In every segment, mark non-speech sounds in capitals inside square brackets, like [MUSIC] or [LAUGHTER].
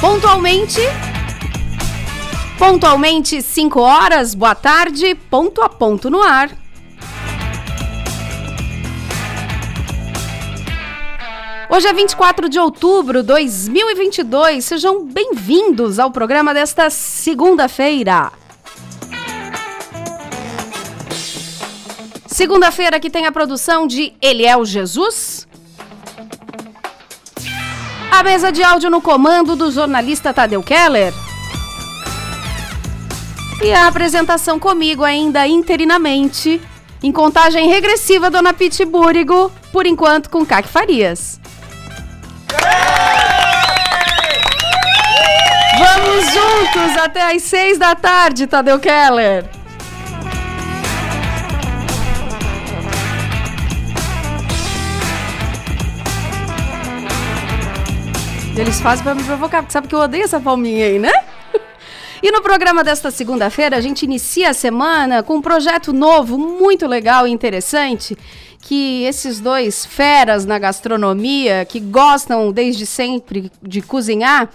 Pontualmente. Pontualmente 5 horas, boa tarde, ponto a ponto no ar. Hoje é 24 de outubro de 2022. Sejam bem-vindos ao programa desta segunda-feira. Segunda-feira que tem a produção de Eliel Jesus. A mesa de áudio no comando do jornalista Tadeu Keller. E a apresentação comigo ainda interinamente, em contagem regressiva, Dona Pitibúrigo, por enquanto com Caque Farias. Vamos juntos até às seis da tarde, Tadeu Keller. Eles fazem para me provocar, porque sabe que eu odeio essa palminha aí, né? [LAUGHS] E no programa desta segunda-feira, a gente inicia a semana com um projeto novo, muito legal e interessante, que esses dois feras na gastronomia, que gostam desde sempre de cozinhar,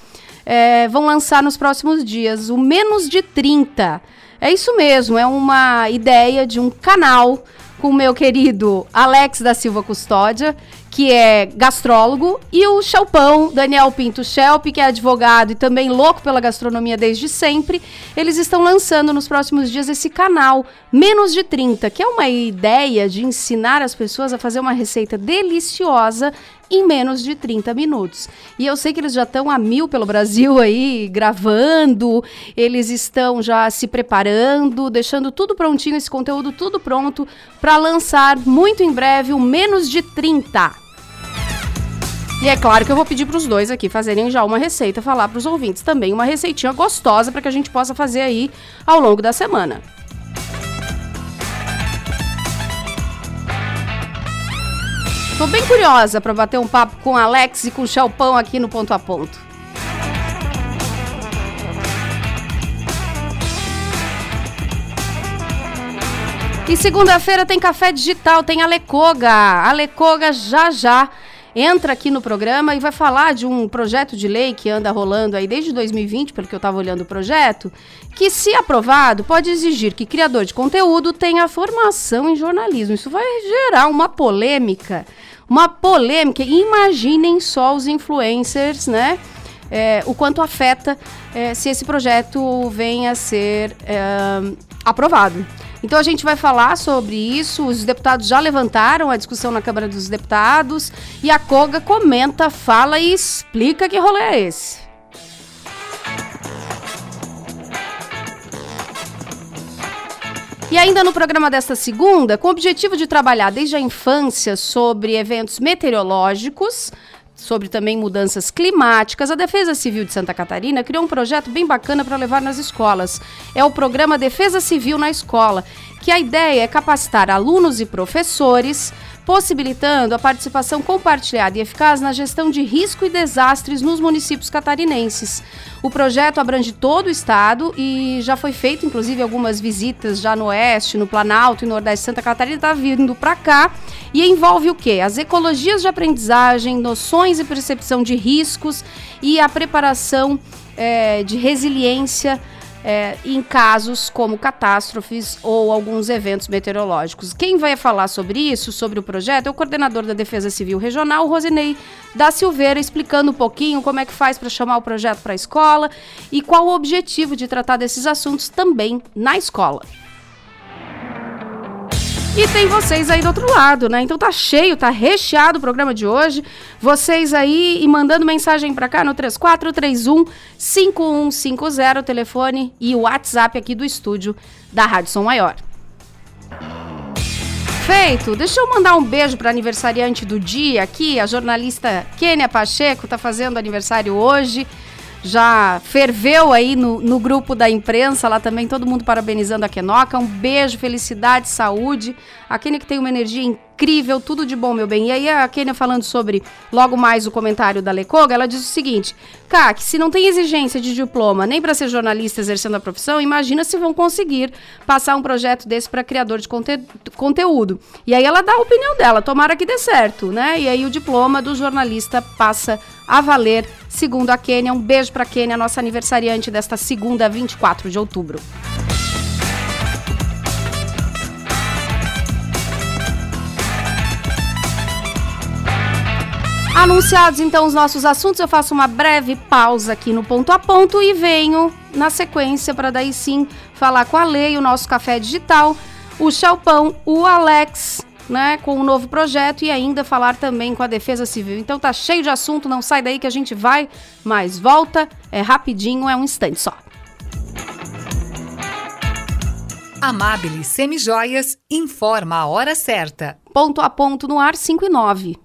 é, vão lançar nos próximos dias, o Menos de 30. É isso mesmo, é uma ideia de um canal com o meu querido Alex da Silva Custódia, que é gastrólogo, e o Chelpão, Daniel Pinto Schelp, que é advogado e também louco pela gastronomia desde sempre. Eles estão lançando nos próximos dias esse canal Menos de 30, que é uma ideia de ensinar as pessoas a fazer uma receita deliciosa em menos de 30 minutos. E eu sei que eles já estão a mil pelo Brasil aí, gravando, eles estão já se preparando, deixando tudo prontinho, esse conteúdo tudo pronto para lançar muito em breve o Menos de 30. E é claro que eu vou pedir para os dois aqui fazerem já uma receita, falar para os ouvintes também uma receitinha gostosa para que a gente possa fazer aí ao longo da semana. Tô bem curiosa para bater um papo com Alex e com o Chelpão aqui no Ponto a Ponto. E segunda-feira tem café digital, tem a Lecoga. A Lecoga já já entra aqui no programa e vai falar de um projeto de lei que anda rolando aí desde 2020, pelo que eu estava olhando o projeto, que, se aprovado, pode exigir que criador de conteúdo tenha formação em jornalismo. Isso vai gerar uma polêmica uma polêmica. Imaginem só os influencers, né? É, o quanto afeta é, se esse projeto venha a ser é, aprovado. Então a gente vai falar sobre isso. Os deputados já levantaram a discussão na Câmara dos Deputados e a Koga comenta, fala e explica que rolê é esse. E ainda no programa desta segunda, com o objetivo de trabalhar desde a infância sobre eventos meteorológicos, sobre também mudanças climáticas, a Defesa Civil de Santa Catarina criou um projeto bem bacana para levar nas escolas. É o programa Defesa Civil na Escola, que a ideia é capacitar alunos e professores possibilitando a participação compartilhada e eficaz na gestão de risco e desastres nos municípios catarinenses. O projeto abrange todo o estado e já foi feito, inclusive, algumas visitas já no oeste, no Planalto e Nordeste de Santa Catarina, está vindo para cá e envolve o quê? As ecologias de aprendizagem, noções e percepção de riscos e a preparação é, de resiliência é, em casos como catástrofes ou alguns eventos meteorológicos. Quem vai falar sobre isso, sobre o projeto, é o coordenador da Defesa Civil Regional, Rosinei da Silveira, explicando um pouquinho como é que faz para chamar o projeto para a escola e qual o objetivo de tratar desses assuntos também na escola. E tem vocês aí do outro lado, né? Então tá cheio, tá recheado o programa de hoje. Vocês aí e mandando mensagem para cá no 3431 5150, o telefone e o WhatsApp aqui do estúdio da Rádio Som Maior. Feito. Deixa eu mandar um beijo para aniversariante do dia aqui, a jornalista Kênia Pacheco tá fazendo aniversário hoje já ferveu aí no, no grupo da imprensa, lá também todo mundo parabenizando a Kenoca. Um beijo, felicidade, saúde. A Kenia que tem uma energia incrível, tudo de bom, meu bem. E aí a Kenia falando sobre logo mais o comentário da Lecoga, ela diz o seguinte: CAC, se não tem exigência de diploma nem para ser jornalista exercendo a profissão, imagina se vão conseguir passar um projeto desse para criador de conte conteúdo. E aí ela dá a opinião dela, tomara que dê certo, né? E aí o diploma do jornalista passa a valer, segundo a Kênia. Um beijo para a Kênia, nossa aniversariante desta segunda, 24 de outubro. Anunciados então os nossos assuntos, eu faço uma breve pausa aqui no ponto a ponto e venho na sequência para daí sim falar com a Lei, o nosso café digital, o Chalpão, o Alex, né, com o um novo projeto e ainda falar também com a Defesa Civil. Então tá cheio de assunto, não sai daí que a gente vai, mas volta, é rapidinho, é um instante só. Amabile Semijoias informa a hora certa. Ponto a ponto no ar 5 e 9.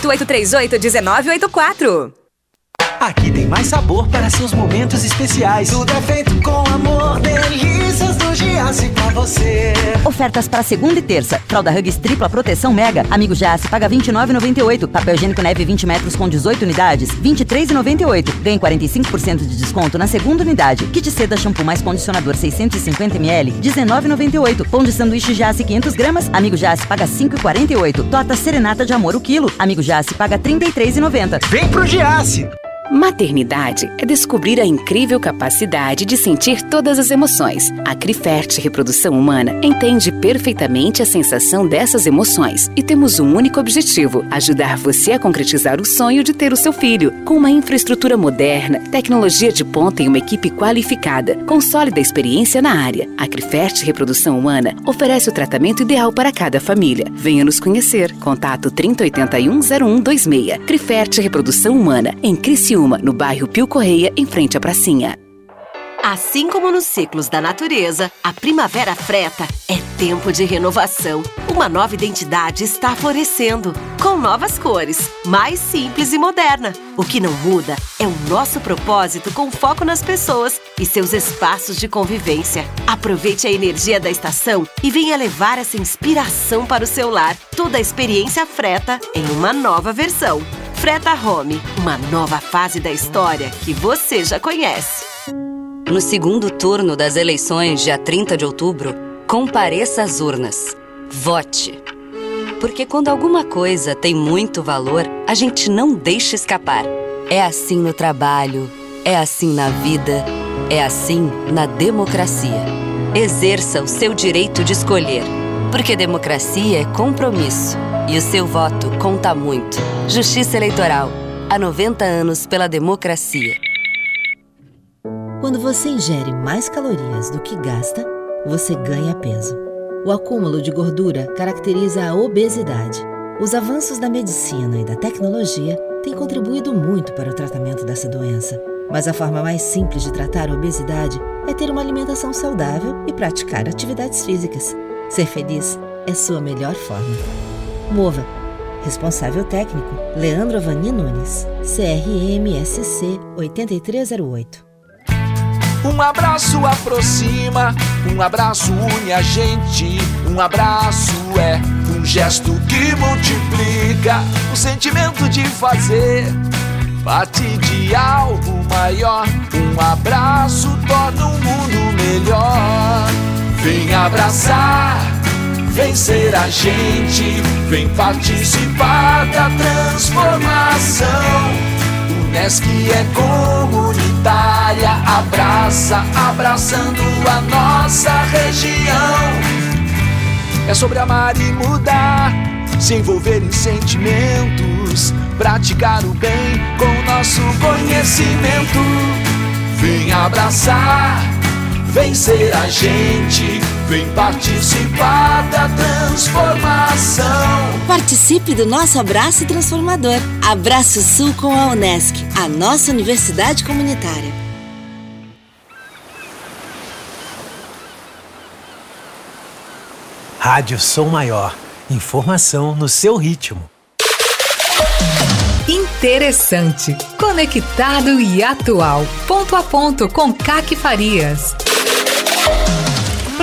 8838 1984. Aqui tem mais sabor para seus momentos especiais. Tudo é feito com amor, delícias do Giasse pra você. Ofertas para segunda e terça. Fralda Hugs tripla proteção mega. Amigo Giasse paga 29,98. Papel higiênico neve 20 metros com 18 unidades, 23,98. Ganhe 45% de desconto na segunda unidade. Kit seda shampoo mais condicionador 650 ml, 19,98. Pão de sanduíche Giasse 500 gramas. Amigo Giasse paga 5,48. Torta serenata de amor o quilo. Amigo Giasse paga 33,90. Vem pro Giasse! Maternidade é descobrir a incrível capacidade de sentir todas as emoções. A Crifert Reprodução Humana entende perfeitamente a sensação dessas emoções e temos um único objetivo: ajudar você a concretizar o sonho de ter o seu filho. Com uma infraestrutura moderna, tecnologia de ponta e uma equipe qualificada, com sólida experiência na área, a Crifert Reprodução Humana oferece o tratamento ideal para cada família. Venha nos conhecer. Contato 3081 0126. Crifert Reprodução Humana, em Criciúma no bairro Pio Correia, em frente à pracinha. Assim como nos ciclos da natureza, a primavera freta é tempo de renovação. Uma nova identidade está florescendo, com novas cores, mais simples e moderna. O que não muda é o nosso propósito com foco nas pessoas e seus espaços de convivência. Aproveite a energia da estação e venha levar essa inspiração para o seu lar. Toda a experiência freta em uma nova versão. Freta Home, uma nova fase da história que você já conhece. No segundo turno das eleições, dia 30 de outubro, compareça às urnas. Vote. Porque quando alguma coisa tem muito valor, a gente não deixa escapar. É assim no trabalho, é assim na vida, é assim na democracia. Exerça o seu direito de escolher. Porque democracia é compromisso e o seu voto conta muito. Justiça Eleitoral. Há 90 anos pela democracia. Quando você ingere mais calorias do que gasta, você ganha peso. O acúmulo de gordura caracteriza a obesidade. Os avanços da medicina e da tecnologia têm contribuído muito para o tratamento dessa doença. Mas a forma mais simples de tratar a obesidade é ter uma alimentação saudável e praticar atividades físicas. Ser feliz é sua melhor forma. Mova. Responsável técnico: Leandro Avani Nunes. CRMSC 8308. Um abraço aproxima, um abraço une a gente. Um abraço é um gesto que multiplica o sentimento de fazer parte de algo maior. Um abraço torna o um mundo melhor. Vem abraçar, vem ser a gente, vem participar da transformação. Unesc é comunitária, abraça, abraçando a nossa região. É sobre amar e mudar, se envolver em sentimentos, praticar o bem com nosso conhecimento. Vem abraçar, vem ser a gente, vem participar da transformação. Participe do nosso abraço transformador. Abraço Sul com a Unesc, a nossa universidade comunitária. Rádio Som Maior. Informação no seu ritmo. Interessante, conectado e atual. Ponto a ponto com Caque Farias.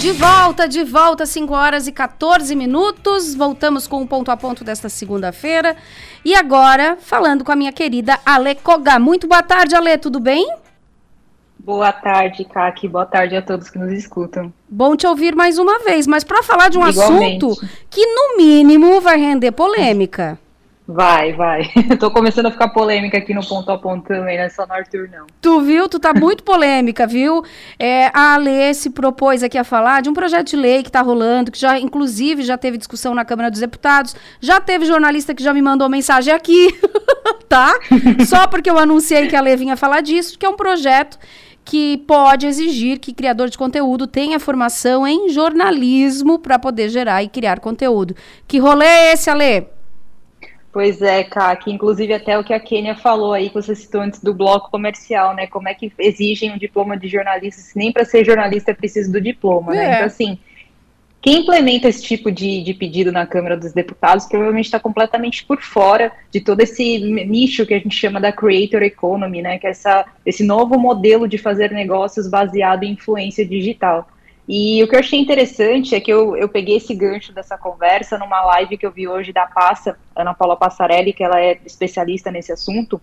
De volta, de volta, 5 horas e 14 minutos. Voltamos com o ponto a ponto desta segunda-feira. E agora, falando com a minha querida Ale Koga. Muito boa tarde, Ale, tudo bem? Boa tarde, Kaki. Boa tarde a todos que nos escutam. Bom te ouvir mais uma vez, mas para falar de um Igualmente. assunto que, no mínimo, vai render polêmica. Vai, vai. [LAUGHS] Tô começando a ficar polêmica aqui no ponto a ponto também, não é só no Arthur, não. Tu viu? Tu tá muito polêmica, viu? É, a Alê se propôs aqui a falar de um projeto de lei que tá rolando, que já, inclusive, já teve discussão na Câmara dos Deputados, já teve jornalista que já me mandou mensagem aqui, [LAUGHS] tá? Só porque eu anunciei que a Alê vinha falar disso, que é um projeto que pode exigir que criador de conteúdo tenha formação em jornalismo para poder gerar e criar conteúdo. Que rolê é esse, Alê? Pois é, Kaki, inclusive até o que a Kênia falou aí, que você citou antes do bloco comercial, né? Como é que exigem um diploma de jornalista, se nem para ser jornalista é preciso do diploma, né? é. né? Então, assim, quem implementa esse tipo de, de pedido na Câmara dos Deputados provavelmente está completamente por fora de todo esse nicho que a gente chama da creator economy, né? Que é essa, esse novo modelo de fazer negócios baseado em influência digital. E o que eu achei interessante é que eu, eu peguei esse gancho dessa conversa numa live que eu vi hoje da Passa, Ana Paula Passarelli, que ela é especialista nesse assunto,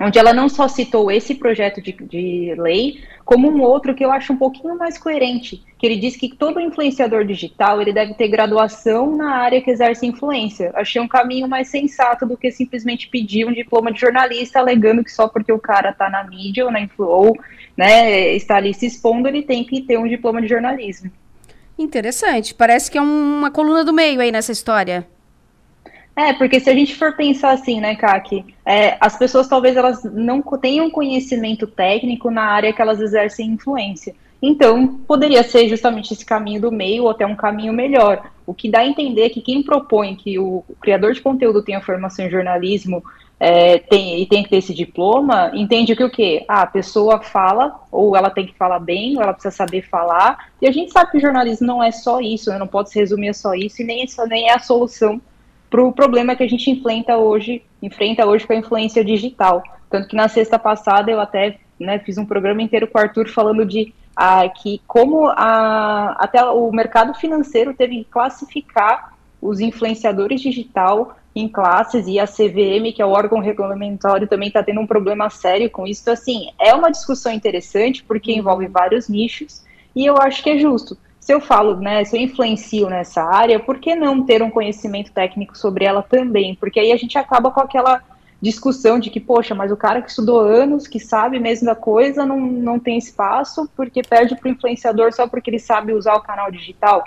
onde ela não só citou esse projeto de, de lei, como um outro que eu acho um pouquinho mais coerente, que ele diz que todo influenciador digital ele deve ter graduação na área que exerce influência. Achei um caminho mais sensato do que simplesmente pedir um diploma de jornalista alegando que só porque o cara está na mídia ou na influ né, está ali se expondo, ele tem que ter um diploma de jornalismo. Interessante. Parece que é uma coluna do meio aí nessa história. É, porque se a gente for pensar assim, né, Kaki, é, as pessoas talvez elas não tenham conhecimento técnico na área que elas exercem influência. Então, poderia ser justamente esse caminho do meio ou até um caminho melhor. O que dá a entender que quem propõe que o, criador de conteúdo tenha formação em jornalismo é, tem, e tem que ter esse diploma, entende que o quê? Ah, a pessoa fala, ou ela tem que falar bem, ou ela precisa saber falar, e a gente sabe que o jornalismo não é só isso, né? não pode se resumir a só isso, e nem, isso nem é a solução para o problema que a gente enfrenta hoje, enfrenta hoje com a influência digital. Tanto que na sexta passada eu até né, fiz um programa inteiro com o Arthur falando de ah, que como a, até o mercado financeiro teve que classificar os influenciadores digital em classes e a CVM, que é o órgão regulamentário, também está tendo um problema sério com isso. Então, assim, é uma discussão interessante porque uhum. envolve vários nichos e eu acho que é justo. Se eu falo, né, se eu influencio nessa área, por que não ter um conhecimento técnico sobre ela também? Porque aí a gente acaba com aquela discussão de que, poxa, mas o cara que estudou anos, que sabe mesmo da coisa, não, não tem espaço porque perde para o influenciador só porque ele sabe usar o canal digital.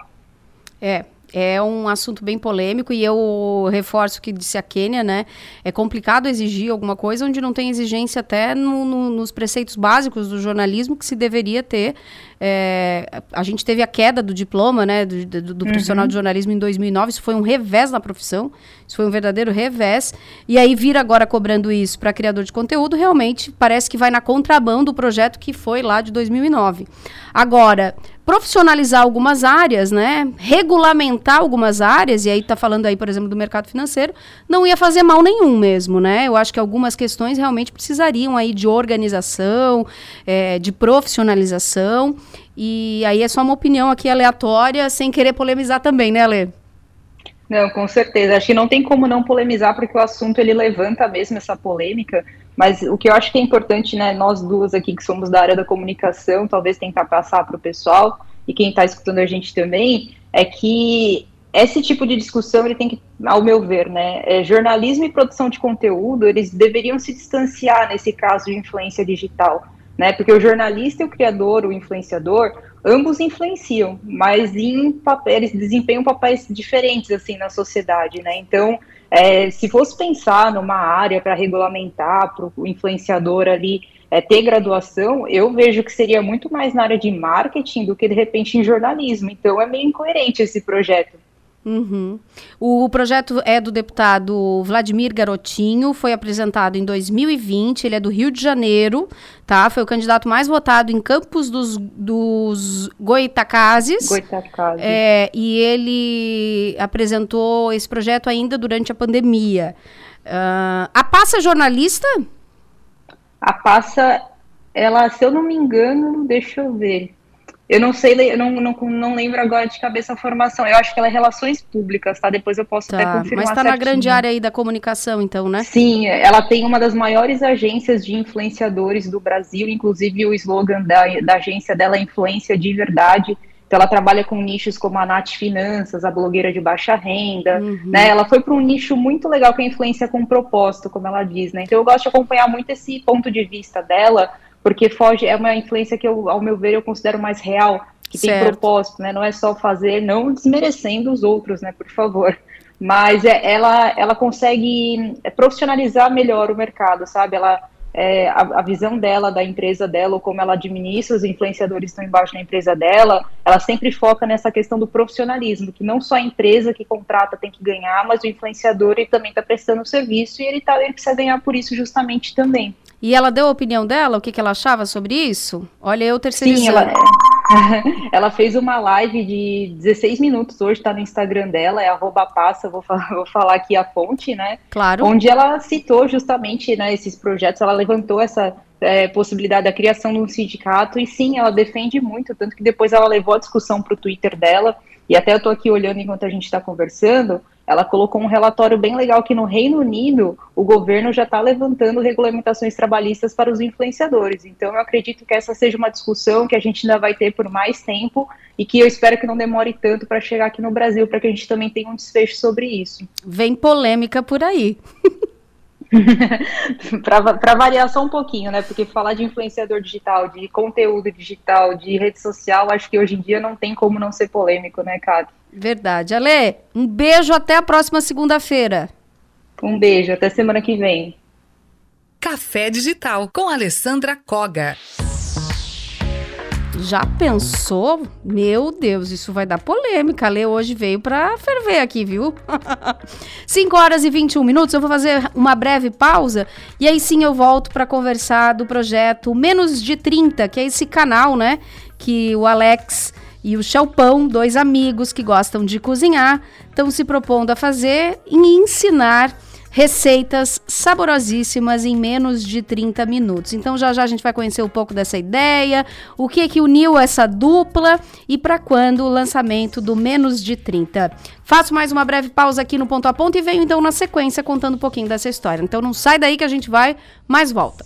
É, é um assunto bem polêmico e eu reforço o que disse a Kênia, né? É complicado exigir alguma coisa onde não tem exigência até no, no, nos preceitos básicos do jornalismo que se deveria ter. É, a gente teve a queda do diploma, né, do, do, do uhum. profissional de jornalismo em 2009. Isso foi um revés na profissão. Isso foi um verdadeiro revés. E aí vir agora cobrando isso para criador de conteúdo, realmente parece que vai na contramão do projeto que foi lá de 2009. Agora, profissionalizar algumas áreas, né? Regulamentar algumas áreas, e aí está falando aí, por exemplo, do mercado financeiro, não ia fazer mal nenhum mesmo, né? Eu acho que algumas questões realmente precisariam aí de organização, é, de profissionalização, e aí é só uma opinião aqui aleatória, sem querer polemizar também, né, Ale? Não, com certeza. Acho que não tem como não polemizar, porque o assunto ele levanta mesmo essa polêmica. Mas o que eu acho que é importante, né, nós duas aqui que somos da área da comunicação, talvez tentar passar para o pessoal e quem está escutando a gente também, é que esse tipo de discussão ele tem que, ao meu ver, né, é, jornalismo e produção de conteúdo, eles deveriam se distanciar nesse caso de influência digital, né, porque o jornalista e o criador, o influenciador, ambos influenciam, mas em papéis, desempenham papéis diferentes assim na sociedade, né? Então, é, se fosse pensar numa área para regulamentar para o influenciador ali é, ter graduação, eu vejo que seria muito mais na área de marketing do que de repente em jornalismo. Então é meio incoerente esse projeto. Uhum. O projeto é do deputado Vladimir Garotinho, foi apresentado em 2020, ele é do Rio de Janeiro, tá? Foi o candidato mais votado em Campos dos, dos Goitacazes. Goitacazes. É, e ele apresentou esse projeto ainda durante a pandemia. Uh, a Passa Jornalista? A Passa, ela, se eu não me engano, deixa eu ver. Eu não sei, eu não, não, não lembro agora de cabeça a formação. Eu acho que ela é relações públicas, tá? Depois eu posso tá, até confirmar. Mas está na grande área aí da comunicação, então, né? Sim, ela tem uma das maiores agências de influenciadores do Brasil, inclusive o slogan da, da agência dela é Influência de Verdade. Então ela trabalha com nichos como a Nath Finanças, a blogueira de baixa renda, uhum. né? Ela foi para um nicho muito legal que é a influência com propósito, como ela diz, né? Então eu gosto de acompanhar muito esse ponto de vista dela, porque foge, é uma influência que eu, ao meu ver, eu considero mais real, que certo. tem propósito, né? Não é só fazer, não desmerecendo os outros, né? Por favor. Mas é, ela, ela consegue profissionalizar melhor o mercado, sabe? Ela é, a, a, visão dela, da empresa dela, ou como ela administra os influenciadores estão embaixo da empresa dela, ela sempre foca nessa questão do profissionalismo, que não só a empresa que contrata tem que ganhar, mas o influenciador ele também está prestando serviço e ele, tá, ele precisa ganhar por isso justamente também. E ela deu a opinião dela, o que, que ela achava sobre isso? Olha, eu terceirizando. Sim, ela, [LAUGHS] ela fez uma live de 16 minutos hoje, está no Instagram dela, é arroba passa, vou falar, vou falar aqui a fonte, né? Claro. Onde ela citou justamente né, esses projetos, ela levantou essa é, possibilidade da criação de um sindicato, e sim, ela defende muito, tanto que depois ela levou a discussão para o Twitter dela, e até eu estou aqui olhando enquanto a gente está conversando, ela colocou um relatório bem legal que no Reino Unido o governo já está levantando regulamentações trabalhistas para os influenciadores. Então eu acredito que essa seja uma discussão que a gente ainda vai ter por mais tempo e que eu espero que não demore tanto para chegar aqui no Brasil, para que a gente também tenha um desfecho sobre isso. Vem polêmica por aí. [LAUGHS] [LAUGHS] para variar só um pouquinho, né? Porque falar de influenciador digital, de conteúdo digital, de rede social, acho que hoje em dia não tem como não ser polêmico, né, Cátia? Verdade. Ale, um beijo até a próxima segunda-feira. Um beijo, até semana que vem. Café Digital com Alessandra Koga. Já pensou? Meu Deus, isso vai dar polêmica. A Lê hoje veio para ferver aqui, viu? [LAUGHS] 5 horas e 21 minutos. Eu vou fazer uma breve pausa e aí sim eu volto para conversar do projeto Menos de 30, que é esse canal, né? Que o Alex e o Chalpão, dois amigos que gostam de cozinhar, estão se propondo a fazer e ensinar receitas saborosíssimas em menos de 30 minutos. Então já já a gente vai conhecer um pouco dessa ideia, o que é que uniu essa dupla e para quando o lançamento do menos de 30. Faço mais uma breve pausa aqui no ponto a ponto e venho então na sequência contando um pouquinho dessa história. Então não sai daí que a gente vai, mais volta.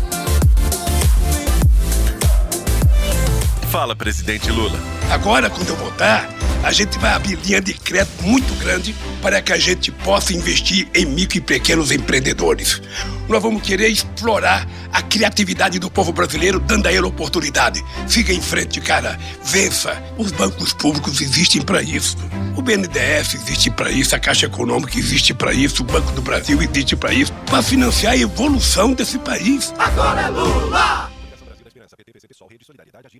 Fala, presidente Lula. Agora, quando eu voltar, a gente vai abrir linha de crédito muito grande para que a gente possa investir em micro e pequenos empreendedores. Nós vamos querer explorar a criatividade do povo brasileiro, dando a ele oportunidade. Siga em frente, cara. Vença. Os bancos públicos existem para isso. O BNDES existe para isso, a Caixa Econômica existe para isso, o Banco do Brasil existe para isso, para financiar a evolução desse país. Agora é Lula!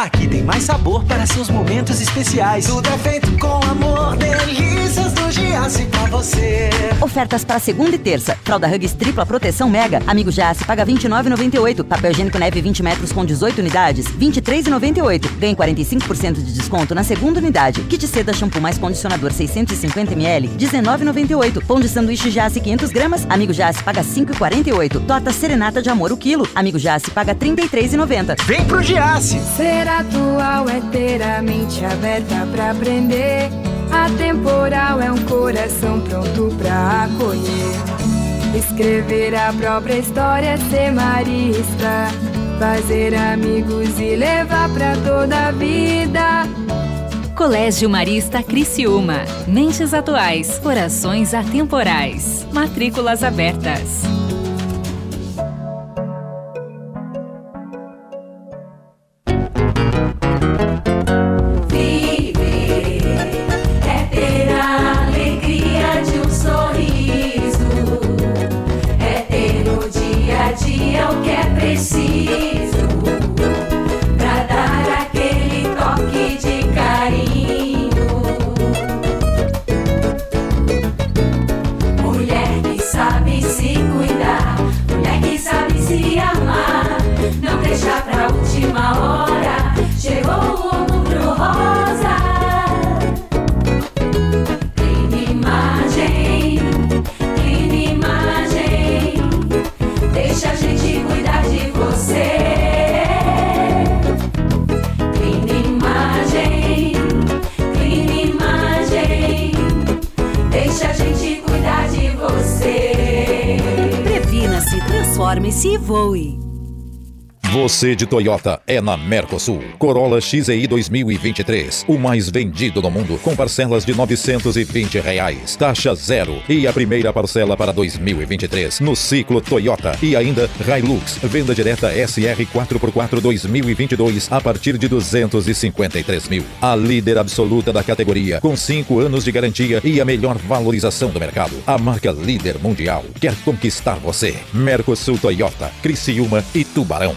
Aqui tem mais sabor para seus momentos especiais. Tudo é feito com amor, delícias do Giasse pra você. Ofertas para segunda e terça. Fralda Hugs tripla proteção mega. Amigo Giasse paga R$ 29,98. Papel higiênico neve 20 metros com 18 unidades, R$ 23,98. Ganhe 45% de desconto na segunda unidade. Kit seda shampoo mais condicionador 650ml, R$ 19,98. Pão de sanduíche Giasse 500 gramas. Amigo Giasse paga R$ 5,48. Torta serenata de amor o quilo. Amigo Giasse paga R$ 33,90. Vem pro Giasse! Ser atual é ter a mente aberta pra aprender. Atemporal é um coração pronto pra acolher. Escrever a própria história, ser marista. Fazer amigos e levar pra toda a vida. Colégio Marista Criciúma. Mentes atuais, corações atemporais. Matrículas abertas. Transforme-se e voe. Você de Toyota é na Mercosul. Corolla XEI 2023, o mais vendido no mundo, com parcelas de 920 reais, taxa zero e a primeira parcela para 2023 no ciclo Toyota e ainda Hilux, venda direta SR 4x4 2022 a partir de 253 mil. A líder absoluta da categoria, com 5 anos de garantia e a melhor valorização do mercado. A marca líder mundial quer conquistar você. Mercosul Toyota, Criciúma e Tubarão.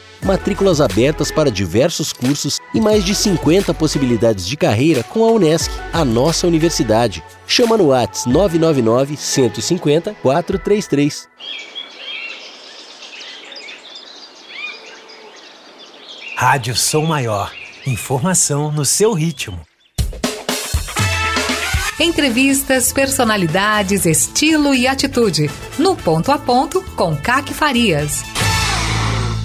Matrículas abertas para diversos cursos e mais de 50 possibilidades de carreira com a Unesc, a nossa universidade. Chama no Whats 999 150 433. Rádio Som Maior. Informação no seu ritmo. Entrevistas, personalidades, estilo e atitude. No Ponto a Ponto, com Caque Farias.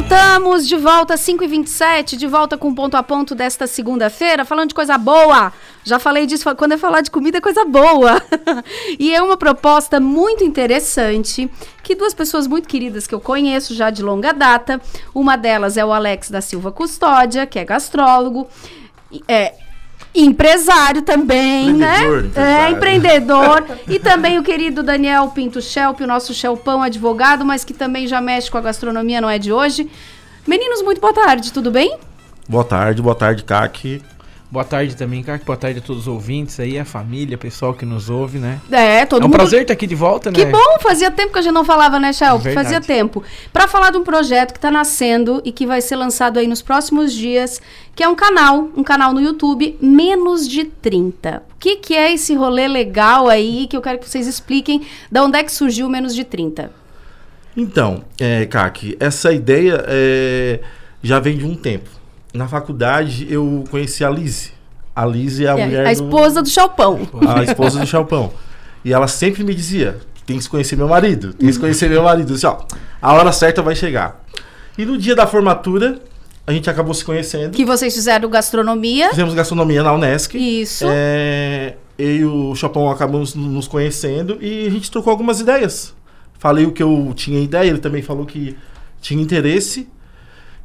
Voltamos de volta, 5h27, de volta com ponto a ponto desta segunda-feira, falando de coisa boa. Já falei disso, quando eu falar de comida é coisa boa. [LAUGHS] e é uma proposta muito interessante, que duas pessoas muito queridas que eu conheço já de longa data, uma delas é o Alex da Silva Custódia, que é gastrólogo, é empresário também, Empreendedor, né? empresário. É, empreendedor. [LAUGHS] e também o querido Daniel Pinto Schelp, o nosso Chelpão advogado, mas que também já mexe com a gastronomia, não é de hoje. Meninos, muito boa tarde, tudo bem? Boa tarde, boa tarde, CAC. Boa tarde também, Caco. Boa tarde a todos os ouvintes aí, a família, pessoal que nos ouve, né? É, todo é um mundo- prazer estar aqui de volta, né? Que bom, fazia tempo que a gente não falava, né, Shelp? Verdade. Fazia tempo. Para falar de um projeto que está nascendo e que vai ser lançado aí nos próximos dias, que é um canal, um canal no YouTube, Menos de 30. O que, que é esse rolê legal aí que eu quero que vocês expliquem de onde é que surgiu o Menos de 30? Então, é, CAC, essa ideia é, já vem de um tempo. Na faculdade eu conheci a Lise. A Lise é a É, mulher. a esposa do Chalpão. A esposa do Chalpão. E ela sempre me dizia: tem que conhecer meu marido, tem que conhecer meu marido. Assim, ó, a hora certa vai chegar. E no dia da formatura, a gente acabou se conhecendo. Que vocês fizeram gastronomia. Fizemos gastronomia na Unesc. Isso. É, eu e o Chopão acabamos nos conhecendo e a gente trocou algumas ideias. Falei o que eu tinha ideia, ele também falou que tinha interesse.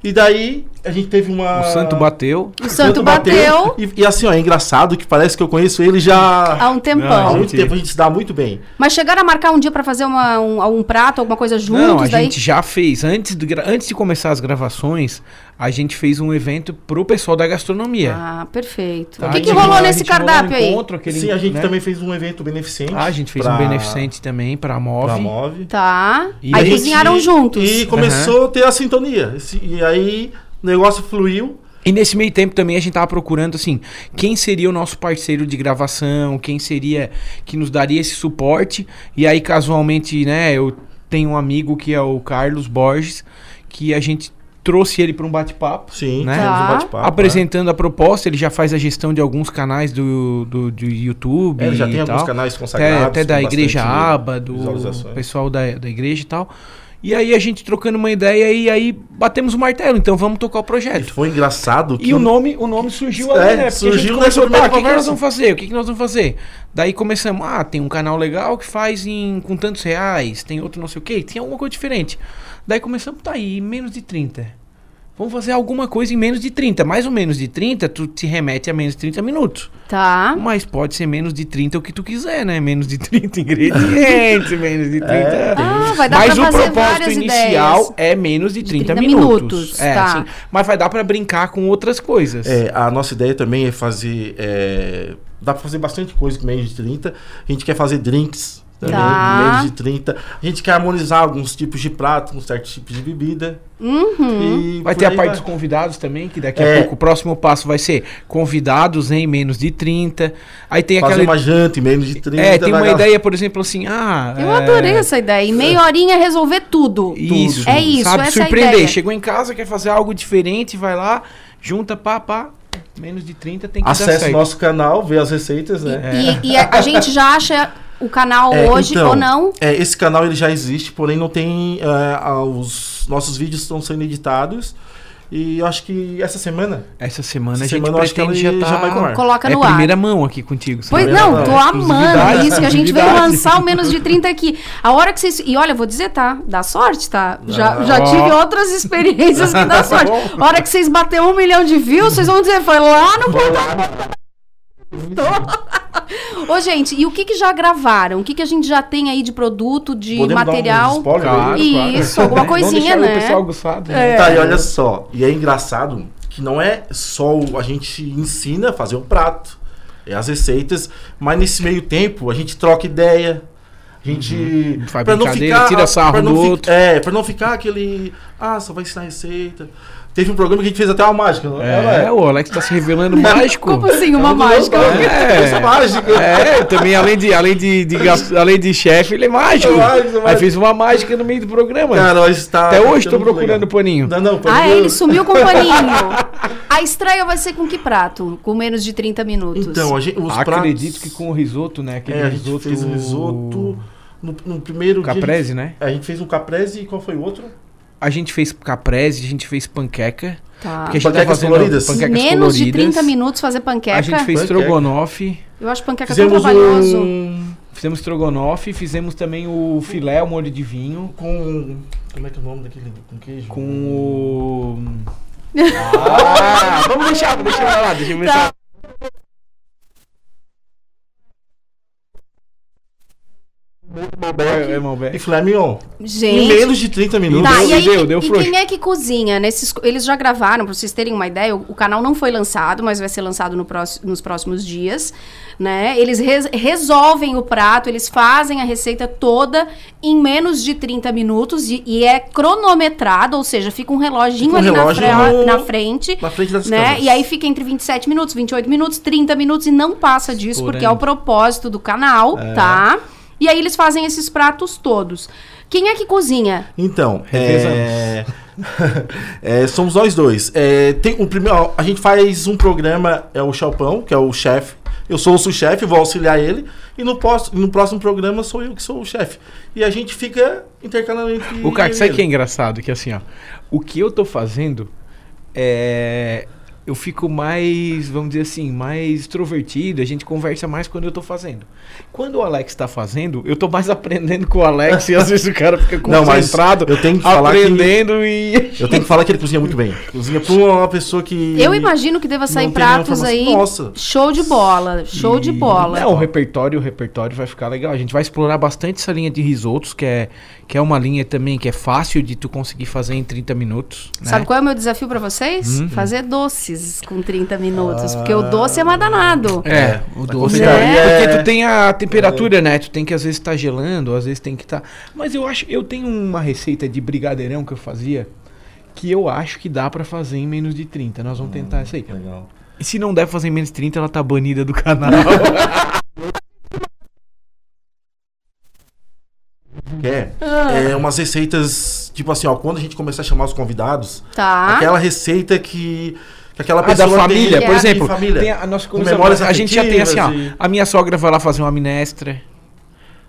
E daí a gente teve uma. O santo bateu. O santo bateu. E, e assim, ó, é engraçado que parece que eu conheço ele já. Há um tempão. Há muito tempo a gente se dá muito bem. Mas chegaram a marcar um dia pra fazer uma, um, um prato, alguma coisa juntos? Não, a daí? gente já fez. Antes gra- antes de começar as gravações, a gente fez um evento pro pessoal da gastronomia. Ah, perfeito. Tá? O que, que rolou nesse um cardápio aí? encontro, aquele, Sim, a gente né? também fez um evento beneficente. Ah, a gente fez pra- um beneficente também pra Move. pra Move. Tá. E aí gente- cozinharam juntos. E começou a ter a sintonia. Esse- E aí o negócio fluiu. E nesse meio tempo também a gente tava procurando, assim, quem seria o nosso parceiro de gravação, quem seria que nos daria esse suporte. E aí, casualmente, né, eu tenho um amigo que é o Carlos Borges, que a gente trouxe ele para um bate-papo. Sim, né? tivemos um bate-papo, Apresentando a proposta, ele já faz a gestão de alguns canais do, do, do YouTube. É, ele já tem e alguns tal. canais consagrados, Até, até da Igreja Aba, do pessoal da, da igreja e tal. E aí a gente trocando uma ideia e aí batemos o martelo. Então vamos tocar o projeto. Foi engraçado E o nome, o nome surgiu ali, É, né? Porque surgiu a gente começou, tá, o que, que nós vamos fazer? O que, que nós vamos fazer? Daí começamos, ah, tem um canal legal que faz em, com tantos reais, tem outro não sei o quê, tem alguma coisa diferente. Daí começamos, tá aí, menos de 30. Vamos fazer alguma coisa em menos de 30. Mais ou menos de 30, tu te remete a menos de 30 minutos. Tá. Mas pode ser menos de 30 o que tu quiser, né? Menos de 30 ingredientes, [LAUGHS] menos de 30. É. Ah, vai dar Mas pra o fazer propósito inicial ideias. é menos de 30, 30 minutos. minutos, É, tá. assim, mas vai dar pra brincar com outras coisas. É, a nossa ideia também é fazer. é, dá pra fazer bastante coisa com menos de 30. A gente quer fazer drinks também, Tá. com menos de 30. A gente quer harmonizar alguns tipos de prato com certos tipos de bebida. Uhum. E Vai ter a parte vai. dos convidados também, que daqui É. a pouco o próximo passo vai ser convidados em menos de 30. Aí tem Fazer aquela. uma janta em menos de 30. É, tem uma ideia, por exemplo, assim, ah. Eu é, adorei essa ideia. Em meia horinha resolver tudo. Isso, É isso, sabe? essa é Surpreender. ideia. Chegou em casa, quer fazer algo diferente, vai lá, junta, pá, pá. Menos de 30 tem que dar Acesse nosso canal, vê as receitas, né? E, e a, a gente já acha o canal É, hoje então, ou não? É, esse canal ele já existe, porém não tem. é, os nossos vídeos estão sendo editados. E eu acho que essa semana. Essa semana Essa a gente semana eu acho que pretende ela já, já tá... vai pro ar. Coloca é no ar. primeira mão aqui contigo. sabe? Pois não, tô amando Exclusividade, isso que a gente veio lançar o menos de 30 aqui. A hora que vocês. E olha, eu vou dizer, tá? Dá sorte, tá? Já, Ah, já tive outras experiências que dá [LAUGHS] sorte. A hora que vocês bateram um milhão de views, vocês vão dizer, foi lá no portal. [LAUGHS] Ô, gente, e o que que já gravaram? O que que a gente já tem aí de produto, de Podemos dar material? spoiler aí? Claro, claro. Isso, alguma coisinha, deixar o né? pessoal aguçado, É. Tá, e olha só. E é engraçado que não é só a gente ensina a fazer o prato, é as receitas, mas nesse meio tempo a gente troca ideia. A gente. Uhum. Faz pra não brincadeira, ficar, tira sarro pra não do fi-. É, pra não ficar aquele. Ah, só vai ensinar receita. Teve um programa que a gente fez até uma mágica, não É, o Alex tá se revelando mágico. Como assim, uma mágica? É, mágica. É, também além de, além de, de além de chefe, ele é mágico. É mágico, é Aí mágico. fez uma mágica no meio do programa. Cara, tá- Até hoje tô muito procurando o paninho. Não, não, Ah, ele sumiu com o paninho. [LAUGHS] A estreia vai ser com que prato? Com menos de 30 minutos. Então, a gente, os Acredito pratos- que com o risoto, né? Aquele É, a gente risoto... fez o risoto no, no primeiro dia. Caprese, gente- né? A gente fez um caprese e qual foi o outro? A gente fez caprese, a gente fez panqueca. Tá. Porque a gente Panquecas tá fazendo coloridas? Panquecas Menos de coloridas. 30 minutos fazer panqueca. A gente fez Panqueca. estrogonofe. Eu acho panqueca tão Fizemos trabalhoso. um Fizemos estrogonofe, fizemos também o filé, o molho de vinho. com como é que é o nome daquele com queijo? Com o. Ah, vamos deixar, deixa eu ver lá, deixa eu ver Tá. É, é Malbec. e filé mignon. Gente. Em menos de 30 minutos. Tá, Deu- e aí, deu- deu e frouxo. quem é que cozinha? Nesses, eles já gravaram, pra vocês terem uma ideia, o, o canal não foi lançado, mas vai ser lançado no próximo, nos próximos dias, né? Eles res- resolvem o prato, eles fazem a receita toda em menos de 30 minutos e, e é cronometrado, ou seja, fica um reloginho Fica um ali relógio na, fre- no- na frente, na frente das né? câmeras. E aí fica entre 27 minutos, 28 minutos, 30 minutos e não passa disso, porque é o propósito do canal, É. tá? E aí eles fazem esses pratos todos. Quem é que cozinha? Então, é... [LAUGHS] é, somos nós dois. É, tem um primeiro, a gente faz um programa, é o Chalpão, que é o chefe. Eu sou o sous-chefe, vou auxiliar ele. E no, pós- no próximo programa sou eu que sou o chefe. E a gente fica intercalando entre. O cara, sabe o que é engraçado? Que assim, ó, o que eu tô fazendo, é, eu fico mais, vamos dizer assim, mais extrovertido, a gente conversa mais quando eu tô fazendo. Quando o Alex tá fazendo, eu tô mais [LAUGHS] aprendendo com o Alex e às vezes o cara fica Não, mas concentrado, eu tenho que falar que- aprendendo e... [LAUGHS] Eu tenho que falar que ele cozinha muito bem. Cozinha pra uma pessoa que. Eu imagino que deva sair não pratos aí. Nossa. Show de bola. Show de bola. Não, o repertório, o repertório vai ficar legal. A gente vai explorar bastante essa linha de risotos, que é, que é uma linha também que é fácil de tu conseguir fazer em 30 minutos. né? Sabe qual é o meu desafio pra vocês? Uhum. Fazer doces com 30 minutos. Porque o doce é mais danado. É, o doce. É. é- Porque tu tem a temperatura, né? Tu tem que às vezes estar gelando, às vezes tem que estar. Mas eu acho, eu tenho uma receita de brigadeirão que eu fazia que eu acho que dá pra fazer em menos de 30. Nós vamos tentar essa aí. Legal. E se não der pra fazer em menos de 30, ela tá banida do canal. [LAUGHS] Ah. É umas receitas, tipo assim, ó, quando a gente começar a chamar os convidados, Tá. aquela receita que, que aquela Ah, pessoa da família, tem, por exemplo, família, tem a, a nossa com memórias a gente já tem assim, ó, e- a minha sogra vai lá fazer uma minestra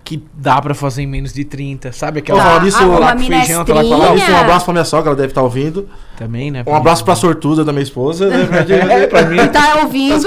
que dá pra fazer em menos de 30, sabe? Aquela Aquela nisso, lá uma com feijão, tá lá com a falar lá- nisso, um abraço pra minha sogra, ela deve estar ouvindo. Também, né? Um abraço pra sortuda da minha esposa. Né, [LAUGHS] É, pra mim. E tá ouvindo?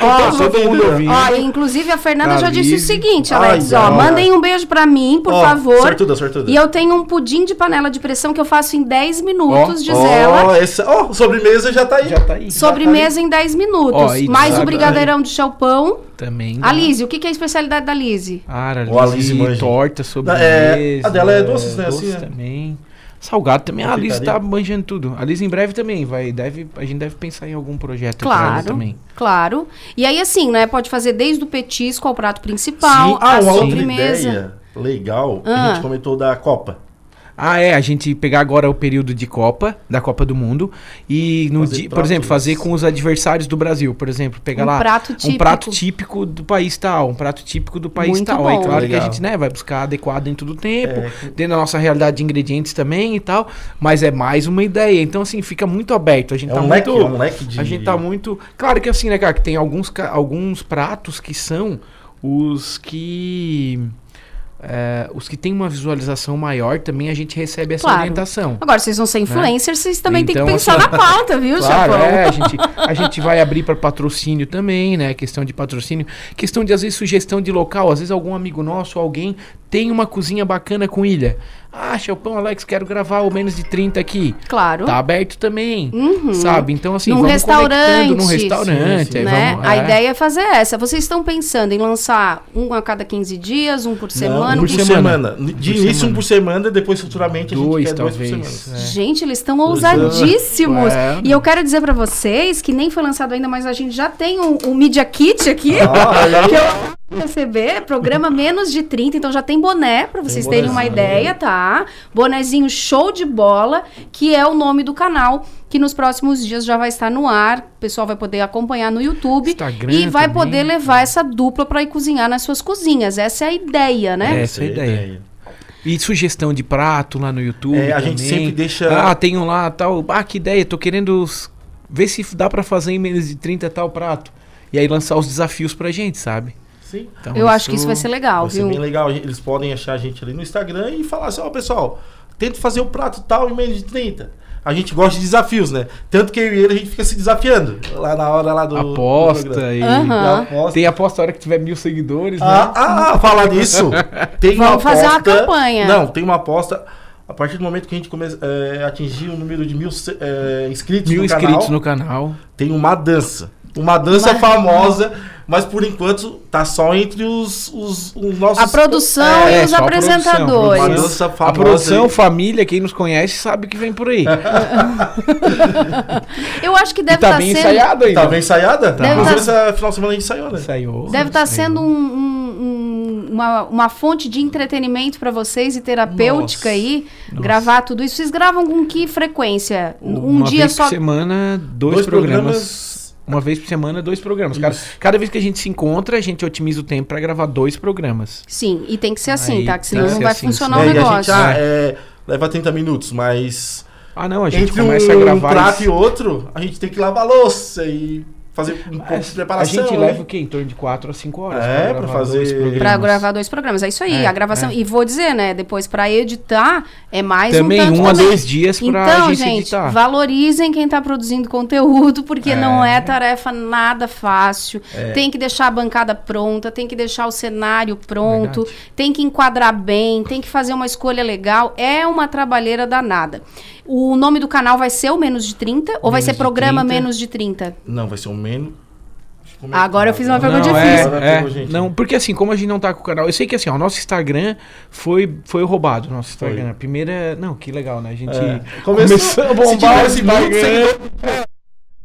Ó, Tá todo mundo ouvindo. Ó, inclusive a Fernanda Pra já disse o seguinte, Ai, Alex, ó, ai. mandem um beijo pra mim, por Ó, favor. sortuda, sortuda. E eu tenho um pudim de panela de pressão que eu faço em 10 minutos, diz Ó, ela. essa, ó, sobremesa já tá aí. Já tá aí. Sobremesa em 10 minutos. Ó, mais o sabe- brigadeirão de chalpão. Também. A Lise, o que, que é a especialidade da Lise? Ah, a Lise, Lise manja. torta, sobremesa. é, a dela é doces, né, Doce assim, é. também. Salgado também. A Liz tá manjando tudo. A Liz em breve também vai. Deve, a gente deve pensar em algum projeto pra ela Claro, também. claro. E aí, assim, né? Pode fazer desde o petisco ao prato principal, Sim. Ah, a uma outra sobremesa. ideia legal, que Ah. a gente comentou da Copa. Ah, é, a gente pegar agora o período de Copa, da Copa do Mundo, e, no Fazer di- por exemplo, fazer com os adversários do Brasil. Por exemplo, pegar Um lá prato um típico. prato típico do país tal, um prato típico do país Muito tal. Aí, bom. claro que a Legal. gente né, vai buscar adequado dentro do tempo, É, dentro da nossa realidade de ingredientes também e tal, mas é mais uma ideia. Então, assim, fica muito aberto. A gente É tá um muito. leque- é um leque de- A gente tá muito. Claro que assim, né, cara, que tem alguns, alguns pratos que são os que. É, os que têm uma visualização maior também a gente recebe essa Claro. orientação. Agora, vocês vão ser influencers, vocês também têm que Então, pensar assim, na pauta, viu, [LAUGHS] Claro, é, a gente, a gente vai abrir para patrocínio também, né? Questão de patrocínio. Questão de, às vezes, sugestão de local. Às vezes, algum amigo nosso, alguém tem uma cozinha bacana com ilha. Ah, Chelpão, Alex, quero gravar o menos de 30 aqui. Claro. Tá aberto também. Uhum. Sabe? Então, assim, num vamos restaurante, num restaurante. aí né? vamos- A é. ideia é fazer essa. Vocês estão pensando em lançar um a cada 15 dias, um por semana? Não, um um por por semana. Por De início, semana. um por semana, depois futuramente a gente Dois, quer dois por talvez. semana. é. Gente, eles estão ousadíssimos. É. E eu quero dizer pra vocês que nem foi lançado ainda, mas a gente já tem um, um Media Kit aqui. Ah, [LAUGHS] que eu receber. Programa menos de 30, então já tem boné pra vocês terem uma ideia, tá? Bonezinho show de bola, que é o nome do canal. Que nos próximos dias já vai estar no ar. O pessoal vai poder acompanhar no YouTube. Instagram e vai também. poder levar essa dupla pra ir cozinhar nas suas cozinhas. Essa é a ideia, né? Essa é a ideia. E sugestão de prato lá no YouTube. É, a gente também. sempre deixa- Ah, tem um lá, tal. Ah, que ideia, tô querendo ver se dá pra fazer em menos de 30 tal prato. E aí lançar os desafios pra gente, sabe? Sim. Então, Eu acho que isso vai ser legal, Vai ser viu? bem legal. Eles podem achar a gente ali no Instagram e falar assim, ó, pessoal, tenta fazer o prato tal em menos de 30. A gente gosta de desafios, né? Tanto que eu e ele a gente fica se desafiando lá na hora lá do. do Aposta programa. e. Aham. Aposta. Tem aposta a hora que tiver mil seguidores, né? Ah, ah, falar nisso. [LAUGHS] Tem uma Vamos fazer uma aposta- campanha. Não, tem uma aposta. A partir do momento que a gente começa é, atingir o número de mil é, inscritos Mil no inscritos canal, no canal. tem uma dança. Uma dança Uma- famosa, mas por enquanto tá só entre os, os, os nossos. A produção É, e os só a produção, apresentadores. Uma A produção, família, quem nos conhece sabe que vem por aí. [LAUGHS] Eu acho que deve tá estar bem sendo. ensaiado ainda. Tá bem ensaiada? Deve Inclusive, tá- esse final de semana a gente ensaiou, né? Ensaiou. Deve estar ensaiou. sendo um- um- um- uma, uma fonte de entretenimento para vocês e terapêutica Nossa. aí. Nossa. Gravar tudo isso. Vocês gravam com que frequência? Um Uma dia vez só. por semana, dois, Dois programas. programas. Uma vez por semana, dois programas. Cada, cada vez que a gente se encontra, a gente otimiza o tempo pra gravar dois programas. Sim, e tem que ser assim, Aí tá? Que senão não vai assim, funcionar É, o e a gente, negócio. ah, é, leva 30 minutos, mas. Ah, não, a gente entre começa um a gravar. prato isso- e outro, a gente tem que lavar a louça e fazer um pouco de A preparação. gente né? leva o quê? Em torno de 4 a 5 horas. É, pra gravar fazer- dois programas. Pra gravar dois programas. É isso aí, É, a gravação. é. E vou dizer, né? Depois pra editar é mais Também um tanto um a dois dias pra Então, gente gente, editar. valorizem quem tá produzindo conteúdo, porque É. não é tarefa nada fácil. É. Tem que deixar a bancada pronta, tem que deixar o cenário pronto, tem que enquadrar bem, tem que fazer uma escolha legal. É uma trabalheira danada. O nome do canal vai ser o Menos de 30 ou vai Menos ser programa 30. Menos de 30? Não, vai ser um menos. Agora eu fiz uma pergunta Não, difícil. Agora É, é, gente. não, porque assim, como a gente não tá com o canal, eu sei que assim, ó, o nosso Instagram foi, foi roubado, nosso Instagram. A primeira, não, que legal, né? A gente É. começou, Começou- a bombar se tivesse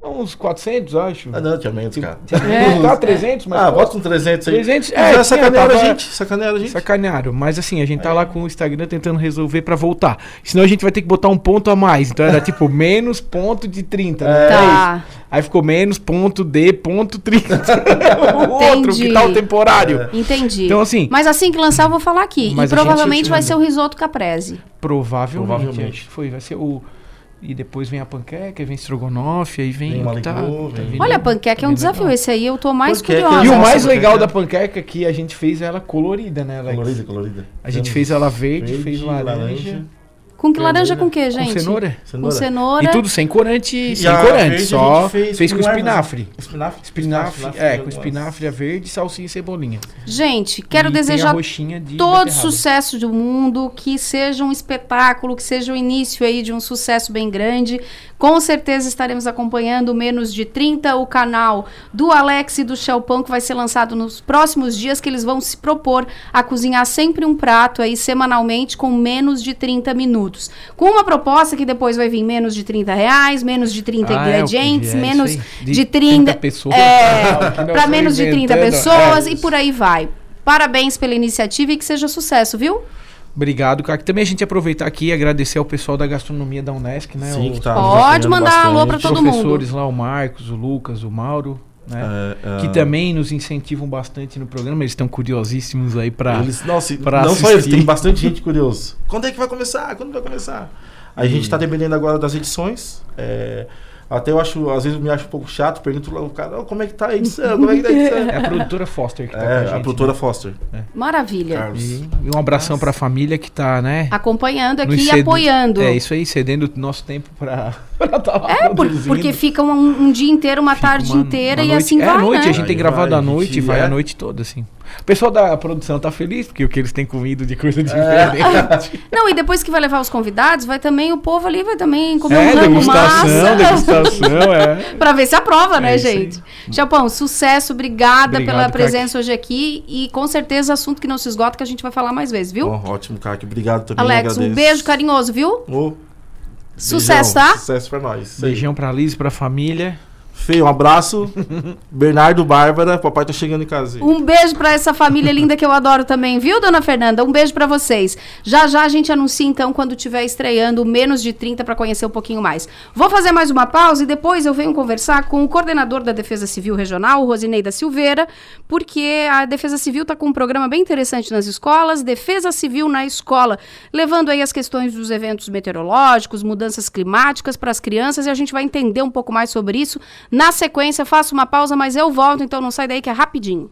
uns 400, acho. Ah, não, tinha menos, cara. É, tá 300, mas Ah, pô, bota com 300 aí. 300, Mas é, já sacanearam tava- a gente, sacanearam a gente. Sacanearam, mas assim, a gente tá lá com o Instagram tentando resolver pra voltar. Senão a gente vai ter que botar um ponto a mais. Então era tipo [LAUGHS] menos ponto de 30. Né? É. Tá. isso. Aí ficou menos ponto de ponto 30. [LAUGHS] o outro, que tá o temporário. Entendi. Então, assim- Mas assim que lançar, eu vou falar aqui. Mas e provavelmente te vai ser o risoto caprese. Provavelmente. Provavelmente. acho que foi. Vai ser o. E depois vem a panqueca, vem estrogonofe, aí vem. Vem tá, tá vem-. Olha, a panqueca é um desafio. legal. Esse aí eu tô mais Panqueca curiosa. E o Nossa, mais panqueca. legal da panqueca é que a gente fez ela colorida, né, Alex? Colorida, colorida. A gente Temos fez ela verde, verde, fez laranja. laranja. Com que laranja com que, Com gente? cenoura. Com cenoura. E tudo sem corante, E sem corante, verde só gente fez, fez com espinafre. Espinafre? Espinafre, Espinafre, é, com espinafre a verde, salsinha e cebolinha. Gente, quero E desejar de todo beterraba. sucesso do mundo, que seja um espetáculo, que seja o início aí de um sucesso bem grande. Com certeza estaremos acompanhando Menos de 30, o canal do Alex e do Chelpão, que vai ser lançado nos próximos dias, que eles vão se propor a cozinhar sempre um prato aí semanalmente com menos de 30 minutos. Com uma proposta que depois vai vir menos de 30 reais, menos de 30 Ah, é ingredientes, vier, menos isso aí. De de 30, 30 pessoas. É, [LAUGHS] para menos de 30 inventando, pessoas é. e por aí vai. Parabéns pela iniciativa e que seja sucesso, viu? Obrigado, cara. Também a gente aproveitar aqui e agradecer ao pessoal da gastronomia da Unesc, né? Sim, Os que tá Pode mandar bastante. alô pra todo mundo. professores lá, o Marcos, o Lucas, o Mauro, né? É, é. Que também nos incentivam bastante no programa. Eles estão curiosíssimos aí pra. Eles, nossa, pra não só eles, tem bastante gente curiosa. [LAUGHS] Quando é que vai começar? Quando vai começar? A gente está dependendo agora das edições. é, até eu acho, às vezes eu me acho um pouco chato, pergunto lá o cara, "Ô, como é que tá a edição? Como é que tá a edição? É a produtora Foster que tá É, com a gente. a produtora né? Foster. Maravilha. Carlos. E, e um abração pra família que tá, né? Acompanhando aqui e apoiando. É isso aí, cedendo o nosso tempo pra, [LAUGHS] pra tá É, por- porque fica um, um dia inteiro, uma tarde Uma- inteira uma e noite- assim é, vai, à noite, né? a gente tem gravado à a noite, gente- vai é. a noite toda, assim. O pessoal da produção tá feliz, porque o que eles têm comido de coisa É. diferente. [LAUGHS] Não, e depois que vai levar os convidados, vai também, o povo ali vai também comer É, um rango degustação, massa. degustação, é. [LAUGHS] pra ver se aprova, né, É aí. gente? Chapão, sucesso, obrigada Obrigado, pela Kaki. presença hoje aqui e com certeza assunto que não se esgota que a gente vai falar mais vezes, viu? Ótimo, cara. Obrigado também. Alex, um beijo carinhoso, viu? Ô, Sucesso, beijão, tá? Sucesso pra nós. Beijão pra Liz, pra família. Fê, um abraço. [LAUGHS] Bernardo, Bárbara, papai tá chegando em casa. Um beijo pra essa família linda que eu adoro também, viu, dona Fernanda? Um beijo pra vocês. Já já a gente anuncia então quando estiver estreando menos de 30 pra conhecer um pouquinho mais. Vou fazer mais uma pausa e depois eu venho conversar com o coordenador da Defesa Civil Regional, Rosineida Silveira, porque a Defesa Civil tá com um programa bem interessante nas escolas, Defesa Civil na escola, levando aí as questões dos eventos meteorológicos, mudanças climáticas para as crianças e a gente vai entender um pouco mais sobre isso. Na sequência, faço uma pausa, mas eu volto, então não sai daí que é rapidinho.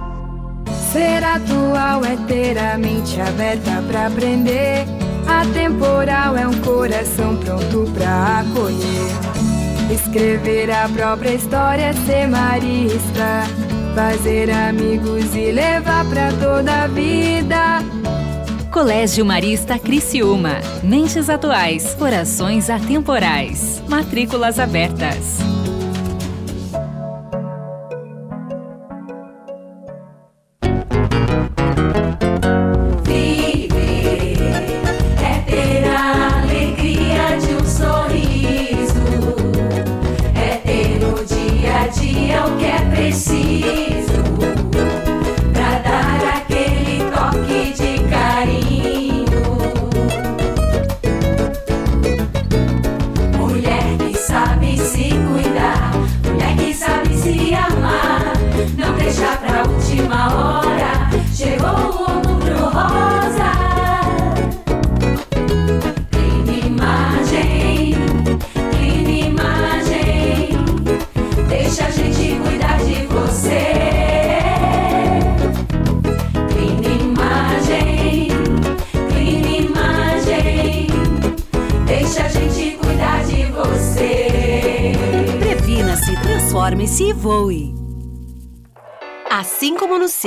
Ser atual é ter a mente aberta pra aprender. Atemporal é um coração pronto pra acolher. Escrever a própria história, ser marista. Fazer amigos e levar pra toda a vida. Colégio Marista Criciúma. Mentes atuais, corações atemporais. Matrículas abertas.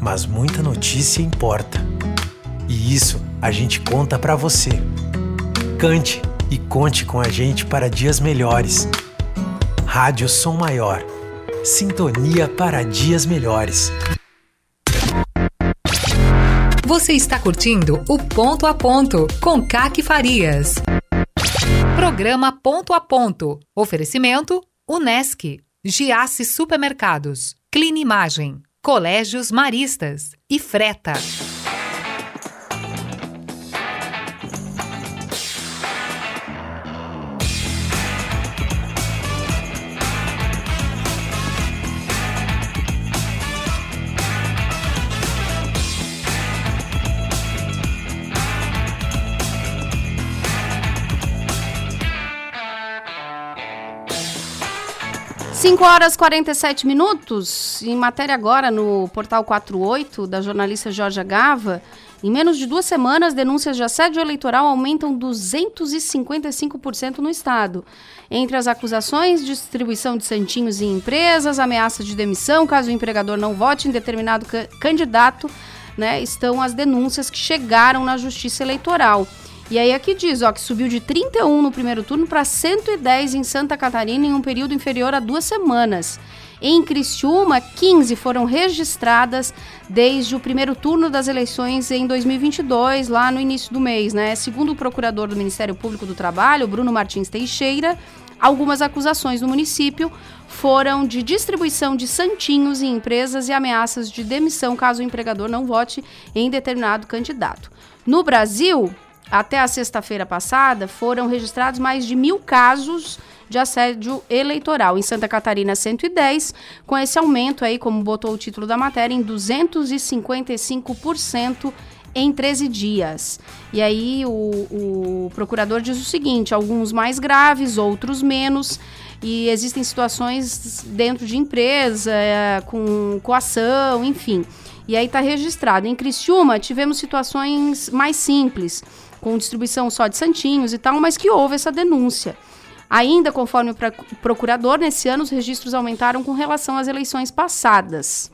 mas muita notícia importa. E isso a gente conta para você. Cante e conte com a gente para dias melhores. Rádio Som Maior. Sintonia para dias melhores. Você está curtindo o Ponto a Ponto com Caque Farias. Programa Ponto a Ponto. Oferecimento Unesc, Giasse Supermercados, Clean Imagem, Colégios Maristas e Freta. Cinco horas e 47 minutos. Em matéria agora no Portal 48, da jornalista Jorge Gava, em menos de duas semanas, denúncias de assédio eleitoral aumentam 255% no estado. Entre as acusações, distribuição de santinhos em empresas, ameaças de demissão caso o empregador não vote em determinado ca candidato, né, estão as denúncias que chegaram na Justiça Eleitoral. E aí aqui diz, ó, que subiu de 31 no primeiro turno para 110 em Santa Catarina em um período inferior a duas semanas. Em Criciúma, 15 foram registradas desde o primeiro turno das eleições em 2022, lá no início do mês, né? Segundo o procurador do Ministério Público do Trabalho, Bruno Martins Teixeira, algumas acusações no município foram de distribuição de santinhos em empresas e ameaças de demissão caso o empregador não vote em determinado candidato. No Brasil, até a sexta-feira passada, foram registrados mais de mil casos de assédio eleitoral. Em Santa Catarina, 110, com esse aumento aí, como botou o título da matéria, em 255% em 13 dias. E aí o, o procurador diz o seguinte: alguns mais graves, outros menos. E existem situações dentro de empresa, é, com coação, enfim. E aí está registrado. Em Criciúma, tivemos situações mais simples, com distribuição só de santinhos e tal, mas que houve essa denúncia. Ainda conforme o procurador, nesse ano os registros aumentaram com relação às eleições passadas.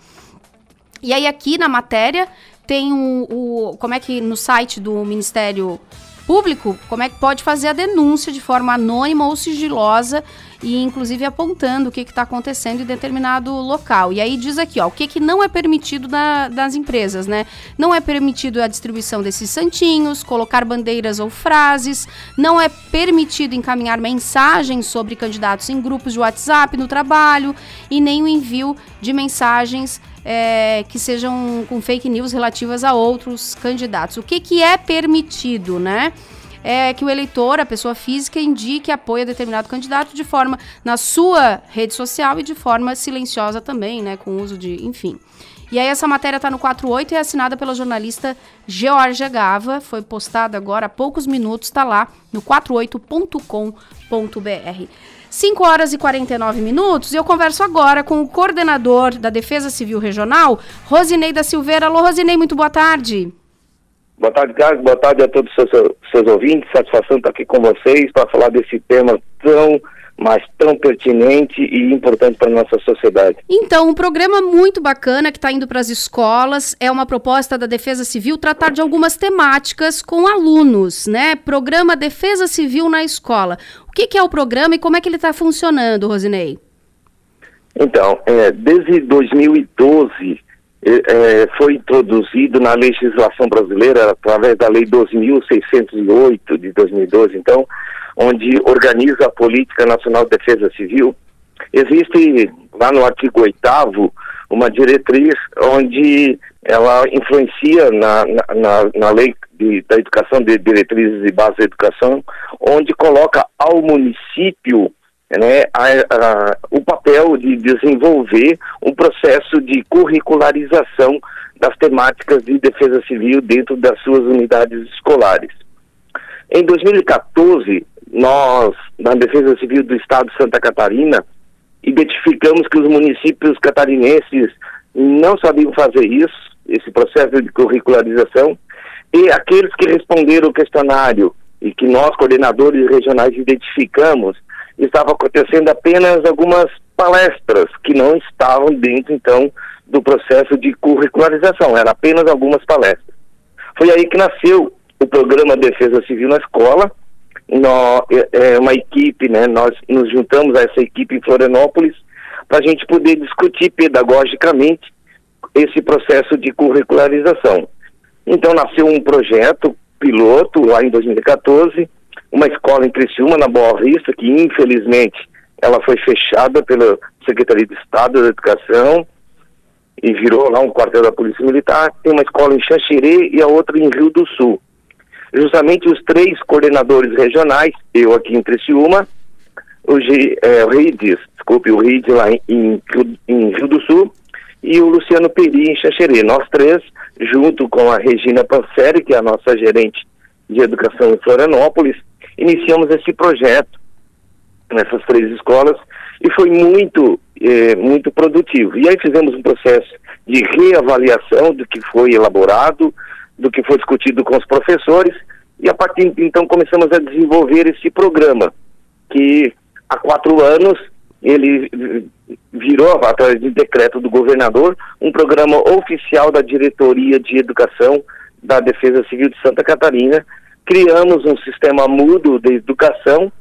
E aí aqui na matéria tem o, o como é que no site do Ministério Público, como é que pode fazer a denúncia de forma anônima ou sigilosa e inclusive apontando o que está acontecendo em determinado local. E aí diz aqui, ó, o que, que não é permitido na, das empresas, né? Não é permitido a distribuição desses santinhos, colocar bandeiras ou frases, não é permitido encaminhar mensagens sobre candidatos em grupos de WhatsApp no trabalho e nem o envio de mensagens é, que sejam com fake news relativas a outros candidatos. O que, que é permitido, né? É que o eleitor, a pessoa física, indique apoio a determinado candidato de forma na sua rede social e de forma silenciosa também, né? Com uso de. enfim. E aí essa matéria está no 48 e é assinada pela jornalista Georgia Gava. Foi postada agora há poucos minutos, está lá no 48.com.br. 5 horas e 49 minutos e eu converso agora com o coordenador da Defesa Civil Regional, Rosinei da Silveira. Alô, Rosinei, muito boa tarde. Boa tarde, Carlos. Boa tarde a todos os seus, seus ouvintes. Satisfação estar aqui com vocês para falar desse tema tão, mas tão pertinente e importante para a nossa sociedade. Então, um programa muito bacana que está indo para as escolas. É uma proposta da Defesa Civil tratar de algumas temáticas com alunos, né? Programa Defesa Civil na Escola. O que, que é o programa e como é que ele está funcionando, Rosinei? Então, é, desde 2012 é, foi introduzido na legislação brasileira através da Lei 12.608 de 2012, então, onde organiza a Política Nacional de Defesa Civil. Existe lá no artigo 8 uma diretriz onde ela influencia na, na, na lei de, da educação, de diretrizes e base da educação, onde coloca ao município né, a, a, o papel de desenvolver um processo de curricularização das temáticas de defesa civil dentro das suas unidades escolares. Em 2014, nós, na Defesa Civil do Estado de Santa Catarina, identificamos que os municípios catarinenses não sabiam fazer isso, esse processo de curricularização, e aqueles que responderam o questionário e que nós, coordenadores regionais, identificamos, estava acontecendo apenas algumas palestras que não estavam dentro, então, do processo de curricularização, era apenas algumas palestras. Foi aí que nasceu o programa Defesa Civil na Escola, nós, é, é uma equipe, né, nós nos juntamos a essa equipe em Florianópolis para a gente poder discutir pedagogicamente esse processo de curricularização. Então nasceu um projeto piloto lá em 2014, uma escola em Criciúma, na Boa Vista, que infelizmente ela foi fechada pela Secretaria de Estado da Educação e virou lá um quartel da Polícia Militar. Tem uma escola em Xaxerê e a outra em Rio do Sul. Justamente os três coordenadores regionais, eu aqui em Criciúma, o, G, é, o Rides, desculpe, o Rides lá em, em, em Rio do Sul e o Luciano Peri em Xaxerê. Nós três, junto com a Regina Panseri, que é a nossa gerente de educação em Florianópolis, iniciamos esse projeto nessas três escolas e foi muito, eh, muito produtivo. E aí fizemos um processo de reavaliação do que foi elaborado, do que foi discutido com os professores, e a partir de então começamos a desenvolver esse programa, que há quatro anos ele virou, através de decreto do governador, um programa oficial da Diretoria de Educação da Defesa Civil de Santa Catarina, criamos um sistema mudo de educação,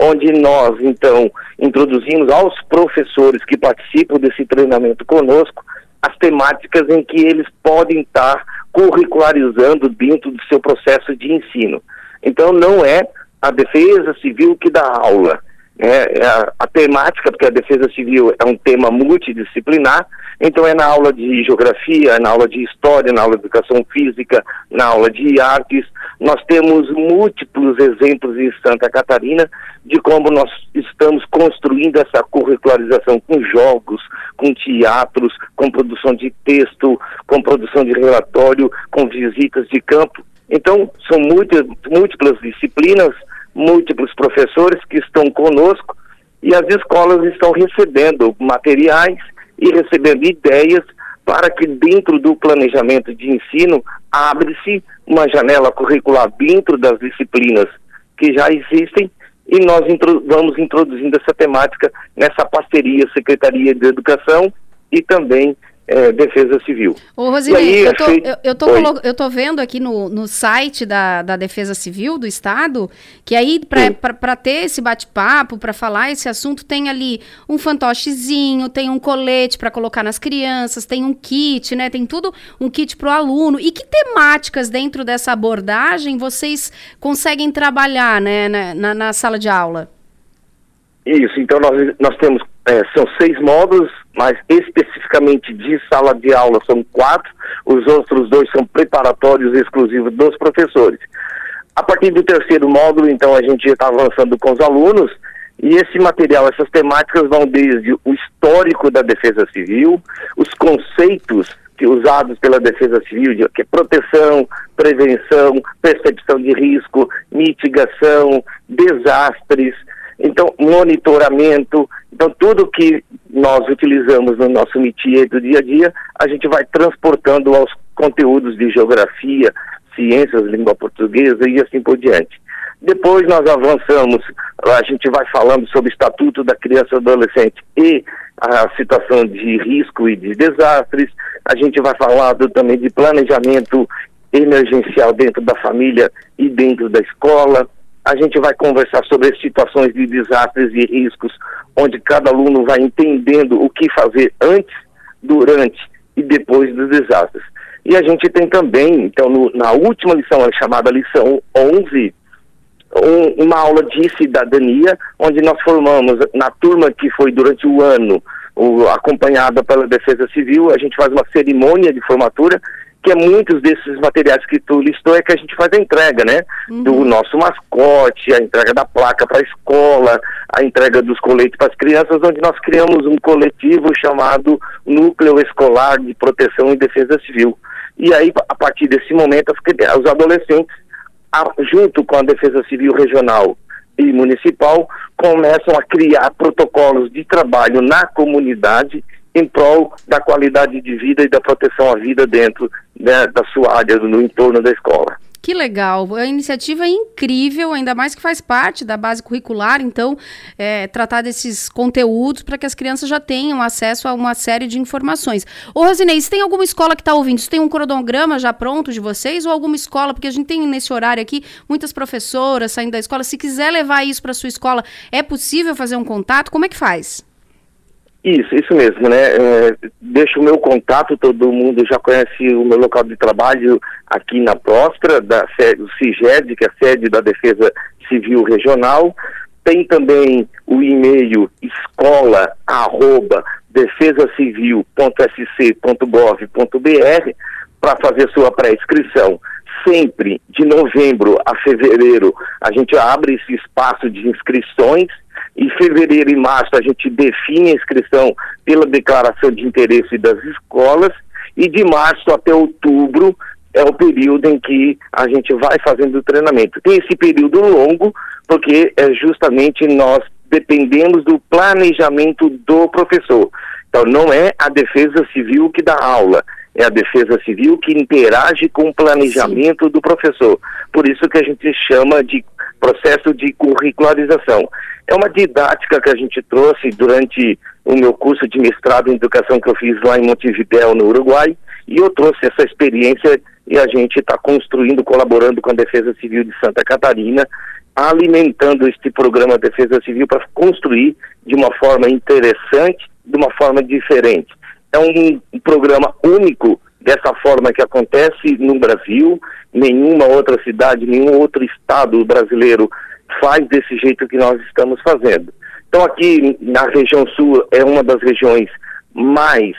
onde nós, então, introduzimos aos professores que participam desse treinamento conosco as temáticas em que eles podem estar curricularizando dentro do seu processo de ensino. Então, não é a defesa civil que dá aula, é, é a, a, temática, porque a defesa civil é um tema multidisciplinar, então é na aula de geografia, na aula de história, na aula de educação física, na aula de artes. Nós temos múltiplos exemplos em Santa Catarina de como nós estamos construindo essa curricularização com jogos, com teatros, com produção de texto, com produção de relatório, com visitas de campo. Então, são múltiplas disciplinas múltiplos professores que estão conosco e as escolas estão recebendo materiais e recebendo ideias para que dentro do planejamento de ensino abre-se uma janela curricular dentro das disciplinas que já existem e nós intro vamos introduzindo essa temática nessa parceria Secretaria de Educação e também é, Defesa Civil. Ô, Rosinei, eu, tô, eu, eu, tô eu tô vendo aqui no, no site da, da Defesa Civil do Estado que aí, para ter esse bate-papo, para falar esse assunto, tem ali um fantochezinho, tem um colete para colocar nas crianças, tem um kit, né? Tem tudo, um kit para o aluno. E que temáticas dentro dessa abordagem vocês conseguem trabalhar, né, na, na, na sala de aula? Isso, então nós, nós temos, é, são seis módulos, mas especificamente de sala de aula são quatro, os outros dois são preparatórios exclusivos dos professores. A partir do terceiro módulo, então, a gente já está avançando com os alunos, e esse material, essas temáticas vão desde o histórico da defesa civil, os conceitos usados pela defesa civil, que é proteção, prevenção, percepção de risco, mitigação, desastres, então, monitoramento, então tudo que nós utilizamos no nosso métier do dia a dia, a gente vai transportando aos conteúdos de geografia, ciências, língua portuguesa e assim por diante. Depois nós avançamos, a gente vai falando sobre o Estatuto da Criança e Adolescente e a situação de risco e de desastres, a gente vai falando também de planejamento emergencial dentro da família e dentro da escola, a gente vai conversar sobre situações de desastres e riscos, onde cada aluno vai entendendo o que fazer antes, durante e depois dos desastres. E a gente tem também, então, no, na última lição, chamada lição 11, um, uma aula de cidadania, onde nós formamos, na turma que foi durante o ano, o, acompanhada pela Defesa Civil, a gente faz uma cerimônia de formatura que é muitos desses materiais que tu listou é que a gente faz a entrega, né? Uhum. Do nosso mascote, a entrega da placa para a escola, a entrega dos coletes para as crianças, onde nós criamos um coletivo chamado Núcleo Escolar de Proteção e Defesa Civil. E aí, a partir desse momento, os adolescentes, junto com a Defesa Civil Regional e Municipal, começam a criar protocolos de trabalho na comunidade em prol da qualidade de vida e da proteção à vida dentro né, da sua área, no entorno da escola. Que legal, a iniciativa é incrível, ainda mais que faz parte da base curricular, então, é, tratar desses conteúdos para que as crianças já tenham acesso a uma série de informações. Ô, Rosinei, se tem alguma escola que está ouvindo, se tem um cronograma já pronto de vocês, ou alguma escola, porque a gente tem nesse horário aqui muitas professoras saindo da escola, se quiser levar isso para sua escola, é possível fazer um contato? Como é que faz? Isso, isso mesmo, né? É, deixo o meu contato, todo mundo já conhece o meu local de trabalho aqui na Próspera, da sede, o CIGED, que é a sede da Defesa Civil Regional. Tem também o e-mail escola arroba defesacivil.sc.gov.br para fazer sua pré-inscrição. Sempre de novembro a fevereiro a gente abre esse espaço de inscrições em fevereiro e março a gente define a inscrição pela declaração de interesse das escolas e de março até outubro é o período em que a gente vai fazendo o treinamento. Tem esse período longo porque é justamente nós dependemos do planejamento do professor. Então não é a defesa civil que dá aula, é a defesa civil que interage com o planejamento Sim. do professor. Por isso que a gente chama de processo de curricularização. É uma didática que a gente trouxe durante o meu curso de mestrado em educação que eu fiz lá em Montevidéu, no Uruguai, e eu trouxe essa experiência e a gente está construindo, colaborando com a Defesa Civil de Santa Catarina, alimentando este programa Defesa Civil para construir de uma forma interessante, de uma forma diferente. É um, programa único dessa forma que acontece no Brasil, nenhuma outra cidade, nenhum outro estado brasileiro faz desse jeito que nós estamos fazendo. Então aqui na região sul é uma das regiões mais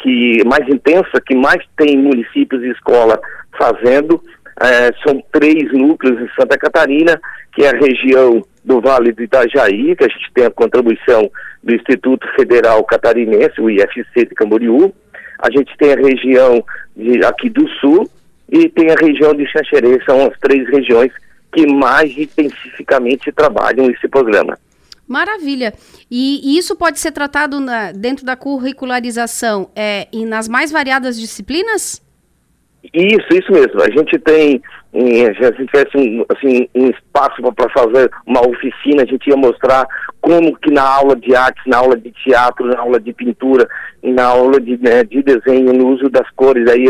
que mais intensa, que mais tem municípios e escola fazendo. É, são três núcleos em Santa Catarina, que é a região do Vale do Itajaí, que a gente tem a contribuição do Instituto Federal Catarinense, o IFC de Camboriú. A gente tem a região de, aqui do Sul e tem a região de Xanxerê, são as três regiões que mais intensificamente trabalham esse programa. Maravilha. E, e isso pode ser tratado na, dentro da curricularização é, e nas mais variadas disciplinas? Isso, isso mesmo. A gente tem, se a gente tivesse um, assim, um espaço para fazer uma oficina, a gente ia mostrar como que na aula de artes, na aula de teatro, na aula de pintura, na aula de, né, de desenho, no uso das cores, aí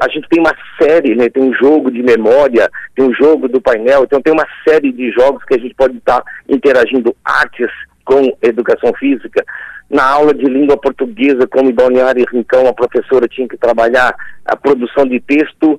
a gente tem uma série, né, tem um jogo de memória, tem um jogo do painel, então tem uma série de jogos que a gente pode estar interagindo artes com educação física. Na aula de língua portuguesa, como em Balneário e Rincão, a professora tinha que trabalhar a produção de texto,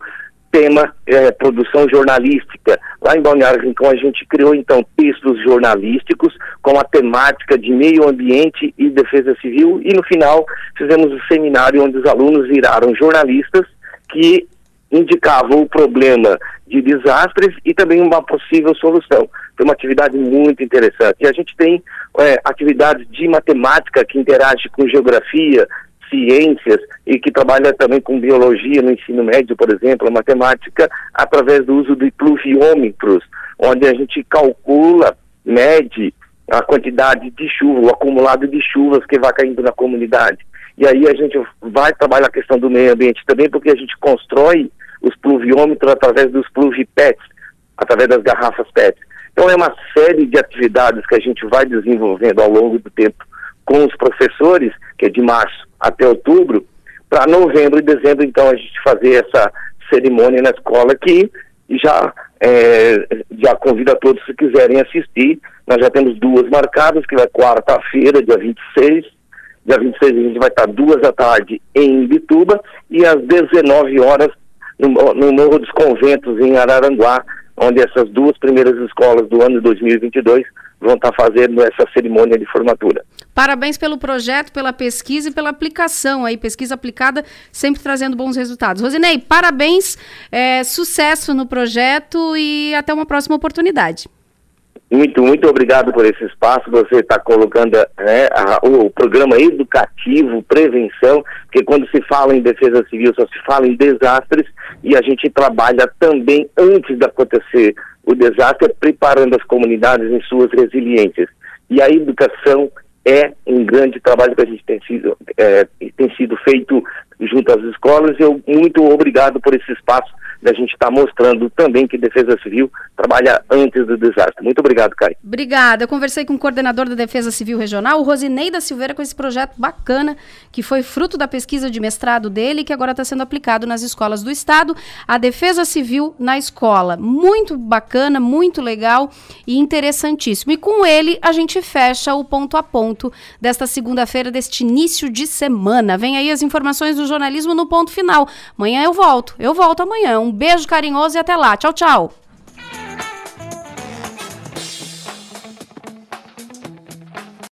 tema é, produção jornalística. Lá em Balneário Rincão a gente criou então textos jornalísticos com a temática de meio ambiente e defesa civil e no final fizemos um seminário onde os alunos viraram jornalistas que indicavam o problema de desastres e também uma possível solução. Foi uma atividade muito interessante. E a gente tem é, atividades de matemática que interage com geografia, ciências e que trabalha também com biologia no ensino médio, por exemplo, a matemática, através do uso de pluviômetros, onde a gente calcula, mede a quantidade de chuva, o acumulado de chuvas que vai caindo na comunidade. E aí a gente vai trabalhar a questão do meio ambiente também, porque a gente constrói os pluviômetros através dos pluvipets, através das garrafas PET. Então é uma série de atividades que a gente vai desenvolvendo ao longo do tempo com os professores, que é de março até outubro, para novembro e dezembro, então, a gente fazer essa cerimônia na escola que já, é, já convido a todos se quiserem assistir. Nós já temos duas marcadas, que vai quarta-feira, dia 26, Dia 26 a gente vai estar duas da tarde em Bituba e às 19 horas no, no Morro dos Conventos, em Araranguá, onde essas duas primeiras escolas do ano 2022 vão estar fazendo essa cerimônia de formatura. Parabéns pelo projeto, pela pesquisa e pela aplicação aí, pesquisa aplicada, sempre trazendo bons resultados. Rosinei, parabéns, é, sucesso no projeto e até uma próxima oportunidade. Muito, muito obrigado por esse espaço. Você está colocando né, a, o, o, programa educativo, prevenção, porque quando se fala em defesa civil só se fala em desastres e a gente trabalha também antes de acontecer o desastre, preparando as comunidades em suas resiliências. E a educação é um grande trabalho que a gente tem sido, é, tem sido feito junto às escolas. Eu muito obrigado por esse espaço da gente estar tá mostrando também que Defesa Civil trabalha antes do desastre. Muito obrigado, Kai. Obrigada. Eu conversei com o coordenador da Defesa Civil Regional, o Rosinei da Silveira, com esse projeto bacana, que foi fruto da pesquisa de mestrado dele, que agora está sendo aplicado nas escolas do Estado, a Defesa Civil na escola. Muito bacana, muito legal e interessantíssimo. E com ele, a gente fecha o ponto a ponto desta segunda-feira, deste início de semana. Vem aí as informações do jornalismo no ponto final. Amanhã eu volto. Eu volto amanhã. Um beijo carinhoso e até lá. Tchau, tchau.